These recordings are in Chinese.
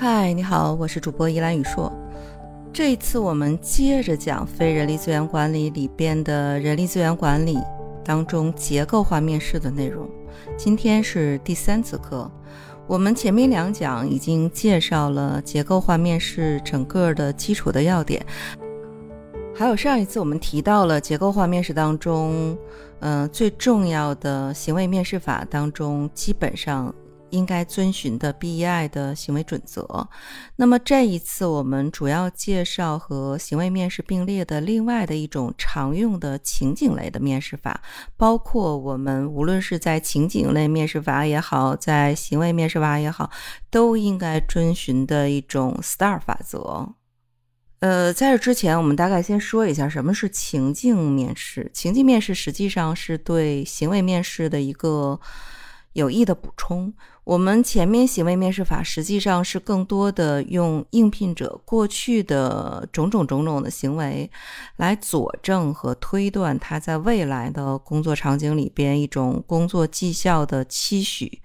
嗨，你好，我是主播依兰雨硕。这一次我们接着讲非人力资源管理里边的人力资源管理当中结构化面试的内容。今天是第三次课，我们前面两讲已经介绍了结构化面试整个的基础的要点，还有上一次我们提到了结构化面试当中，嗯，最重要的行为面试法当中，基本上。应该遵循的 BEI 的行为准则。那么这一次我们主要介绍和行为面试并列的另外的一种常用的情景类的面试法，包括我们无论是在情景类面试法也好，在行为面试法也好，都应该遵循的一种 STAR 法则。呃，在这之前，我们大概先说一下什么是情境面试。情境面试实际上是对行为面试的一个。有益的补充，我们前面行为面试法实际上是更多的用应聘者过去的种种种种的行为，来佐证和推断他在未来的工作场景里边一种工作绩效的期许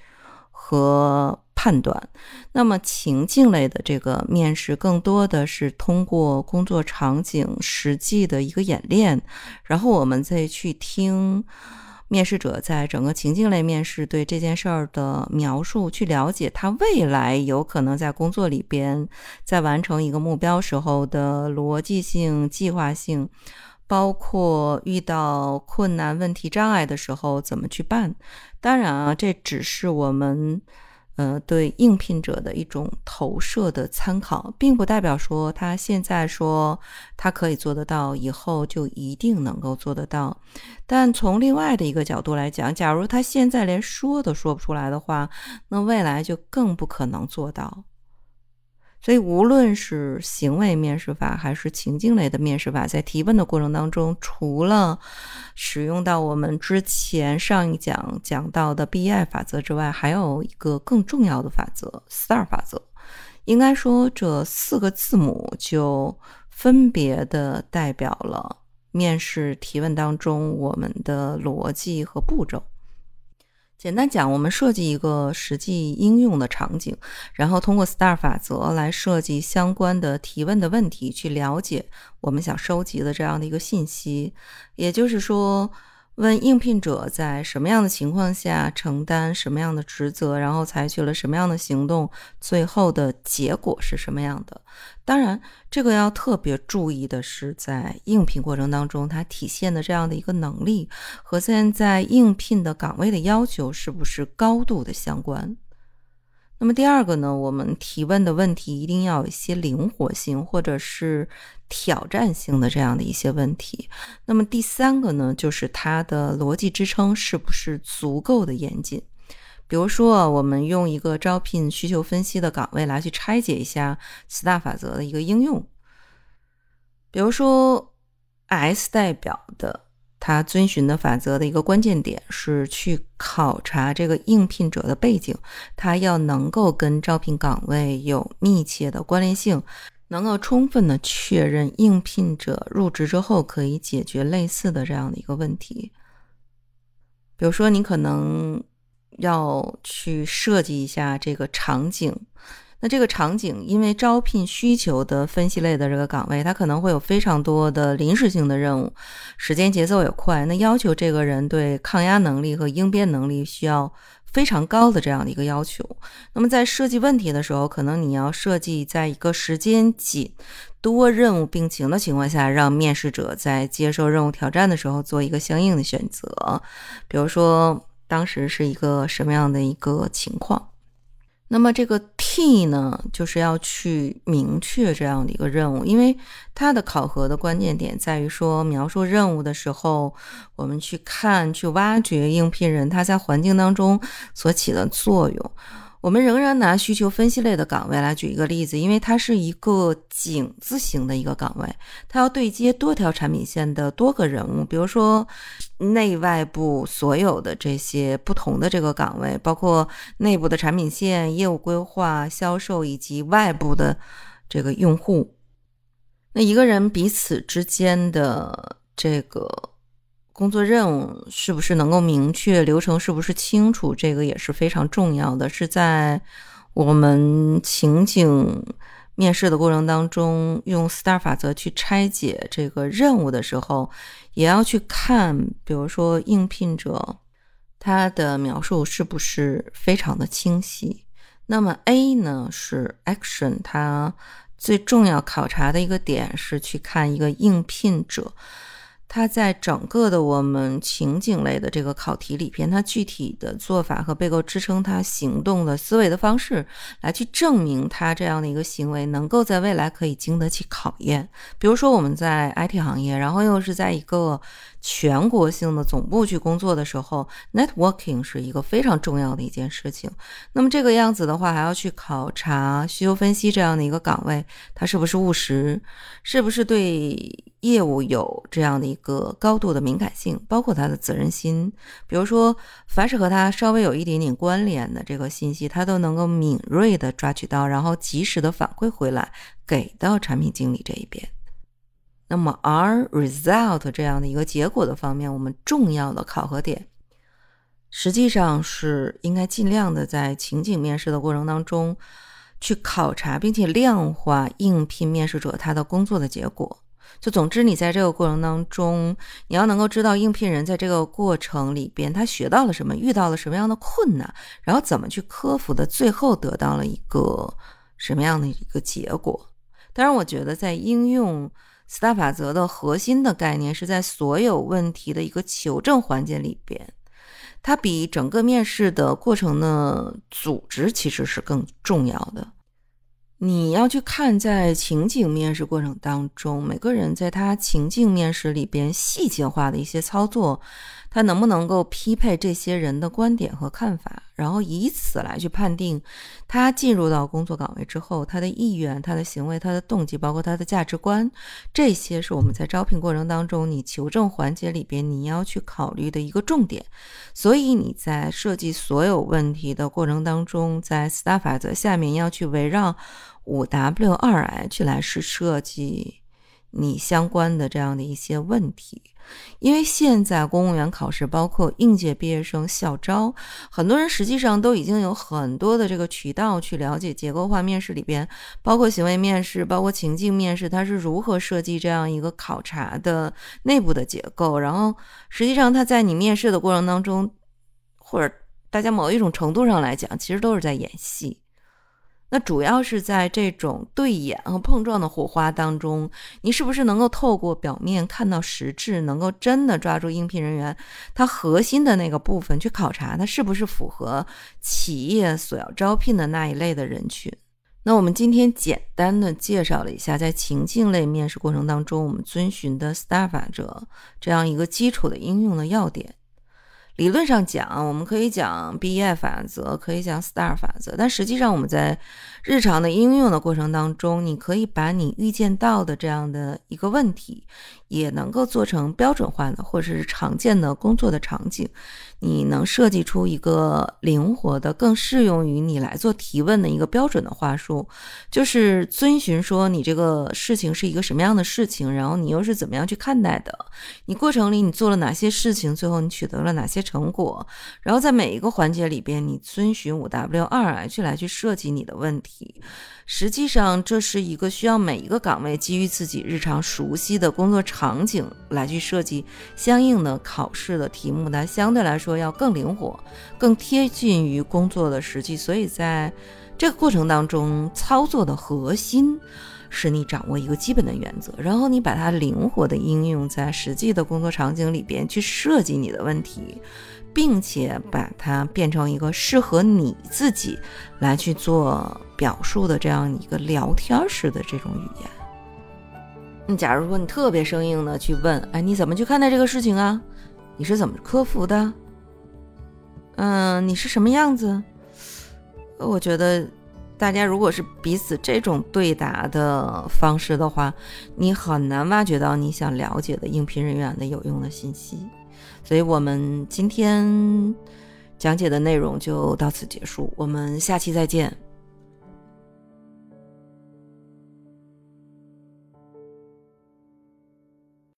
和判断。那么情境类的这个面试，更多的是通过工作场景实际的一个演练，然后我们再去听。面试者在整个情境类面试对这件事儿的描述，去了解他未来有可能在工作里边，在完成一个目标时候的逻辑性、计划性，包括遇到困难、问题、障碍的时候怎么去办。当然啊，这只是我们。呃，对应聘者的一种投射的参考，并不代表说他现在说他可以做得到，以后就一定能够做得到。但从另外的一个角度来讲，假如他现在连说都说不出来的话，那未来就更不可能做到。所以，无论是行为面试法还是情境类的面试法，在提问的过程当中，除了使用到我们之前上一讲讲到的 BI 法则之外，还有一个更重要的法则 ——STAR 法则。应该说，这四个字母就分别的代表了面试提问当中我们的逻辑和步骤。简单讲，我们设计一个实际应用的场景，然后通过 STAR 法则来设计相关的提问的问题，去了解我们想收集的这样的一个信息。也就是说。问应聘者在什么样的情况下承担什么样的职责，然后采取了什么样的行动，最后的结果是什么样的？当然，这个要特别注意的是，在应聘过程当中，它体现的这样的一个能力和现在应聘的岗位的要求是不是高度的相关？那么第二个呢，我们提问的问题一定要有一些灵活性或者是挑战性的这样的一些问题。那么第三个呢，就是它的逻辑支撑是不是足够的严谨？比如说，我们用一个招聘需求分析的岗位来去拆解一下四大法则的一个应用。比如说，S 代表的。他遵循的法则的一个关键点是去考察这个应聘者的背景，他要能够跟招聘岗位有密切的关联性，能够充分的确认应聘者入职之后可以解决类似的这样的一个问题。比如说，你可能要去设计一下这个场景。那这个场景，因为招聘需求的分析类的这个岗位，它可能会有非常多的临时性的任务，时间节奏也快，那要求这个人对抗压能力和应变能力需要非常高的这样的一个要求。那么在设计问题的时候，可能你要设计在一个时间紧、多任务并行的情况下，让面试者在接受任务挑战的时候做一个相应的选择。比如说，当时是一个什么样的一个情况？那么这个 T 呢，就是要去明确这样的一个任务，因为它的考核的关键点在于说，描述任务的时候，我们去看、去挖掘应聘人他在环境当中所起的作用。我们仍然拿需求分析类的岗位来举一个例子，因为它是一个井字形的一个岗位，它要对接多条产品线的多个人物，比如说内外部所有的这些不同的这个岗位，包括内部的产品线、业务规划、销售以及外部的这个用户，那一个人彼此之间的这个。工作任务是不是能够明确，流程是不是清楚，这个也是非常重要的。是在我们情景面试的过程当中，用 STAR 法则去拆解这个任务的时候，也要去看，比如说应聘者他的描述是不是非常的清晰。那么 A 呢是 action，它最重要考察的一个点是去看一个应聘者。他在整个的我们情景类的这个考题里边，他具体的做法和被够支撑他行动的思维的方式，来去证明他这样的一个行为能够在未来可以经得起考验。比如说我们在 IT 行业，然后又是在一个。全国性的总部去工作的时候，networking 是一个非常重要的一件事情。那么这个样子的话，还要去考察需求分析这样的一个岗位，它是不是务实，是不是对业务有这样的一个高度的敏感性，包括他的责任心。比如说，凡是和他稍微有一点点关联的这个信息，他都能够敏锐的抓取到，然后及时的反馈回来，给到产品经理这一边。那么，R result 这样的一个结果的方面，我们重要的考核点，实际上是应该尽量的在情景面试的过程当中去考察，并且量化应聘面试者他的工作的结果。就总之，你在这个过程当中，你要能够知道应聘人在这个过程里边他学到了什么，遇到了什么样的困难，然后怎么去克服的，最后得到了一个什么样的一个结果。当然，我觉得在应用。STAR 法则的核心的概念是在所有问题的一个求证环节里边，它比整个面试的过程的组织其实是更重要的。你要去看在情景面试过程当中，每个人在他情境面试里边细节化的一些操作。他能不能够匹配这些人的观点和看法，然后以此来去判定他进入到工作岗位之后，他的意愿、他的行为、他的动机，包括他的价值观，这些是我们在招聘过程当中你求证环节里边你要去考虑的一个重点。所以你在设计所有问题的过程当中，在 STAR 法则下面要去围绕五 W 二 H 来是设计你相关的这样的一些问题。因为现在公务员考试，包括应届毕业生校招，很多人实际上都已经有很多的这个渠道去了解结构化面试里边，包括行为面试，包括情境面试，它是如何设计这样一个考察的内部的结构。然后，实际上它在你面试的过程当中，或者大家某一种程度上来讲，其实都是在演戏。那主要是在这种对眼和碰撞的火花当中，你是不是能够透过表面看到实质，能够真的抓住应聘人员他核心的那个部分去考察他是不是符合企业所要招聘的那一类的人群？那我们今天简单的介绍了一下，在情境类面试过程当中，我们遵循的 STAR 法则这样一个基础的应用的要点。理论上讲，我们可以讲 B E 法则，可以讲 STAR 法则，但实际上我们在日常的应用的过程当中，你可以把你预见到的这样的一个问题，也能够做成标准化的或者是常见的工作的场景。你能设计出一个灵活的、更适用于你来做提问的一个标准的话术，就是遵循说你这个事情是一个什么样的事情，然后你又是怎么样去看待的？你过程里你做了哪些事情？最后你取得了哪些成果？然后在每一个环节里边，你遵循五 W 二 H 来去设计你的问题。实际上，这是一个需要每一个岗位基于自己日常熟悉的工作场景来去设计相应的考试的题目，它相对来说要更灵活、更贴近于工作的实际。所以，在这个过程当中，操作的核心是你掌握一个基本的原则，然后你把它灵活的应用在实际的工作场景里边去设计你的问题。并且把它变成一个适合你自己来去做表述的这样一个聊天式的这种语言。那假如说你特别生硬的去问，哎，你怎么去看待这个事情啊？你是怎么克服的？嗯，你是什么样子？我觉得大家如果是彼此这种对答的方式的话，你很难挖掘到你想了解的应聘人员的有用的信息。所以我们今天讲解的内容就到此结束，我们下期再见。